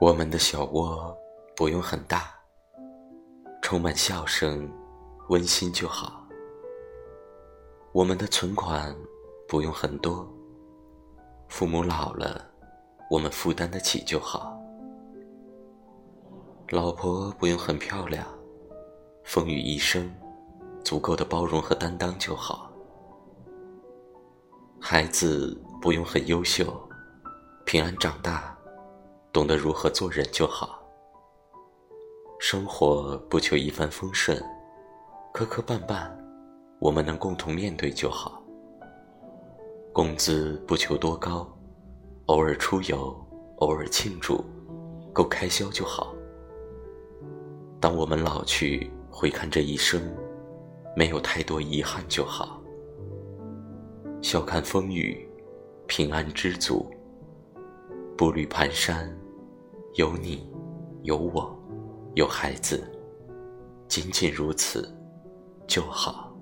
我们的小窝不用很大，充满笑声，温馨就好。我们的存款不用很多，父母老了，我们负担得起就好。老婆不用很漂亮，风雨一生，足够的包容和担当就好。孩子不用很优秀，平安长大，懂得如何做人就好。生活不求一帆风顺，磕磕绊绊，我们能共同面对就好。工资不求多高，偶尔出游，偶尔庆祝，够开销就好。当我们老去，回看这一生，没有太多遗憾就好。笑看风雨，平安知足。步履蹒跚，有你，有我，有孩子，仅仅如此就好。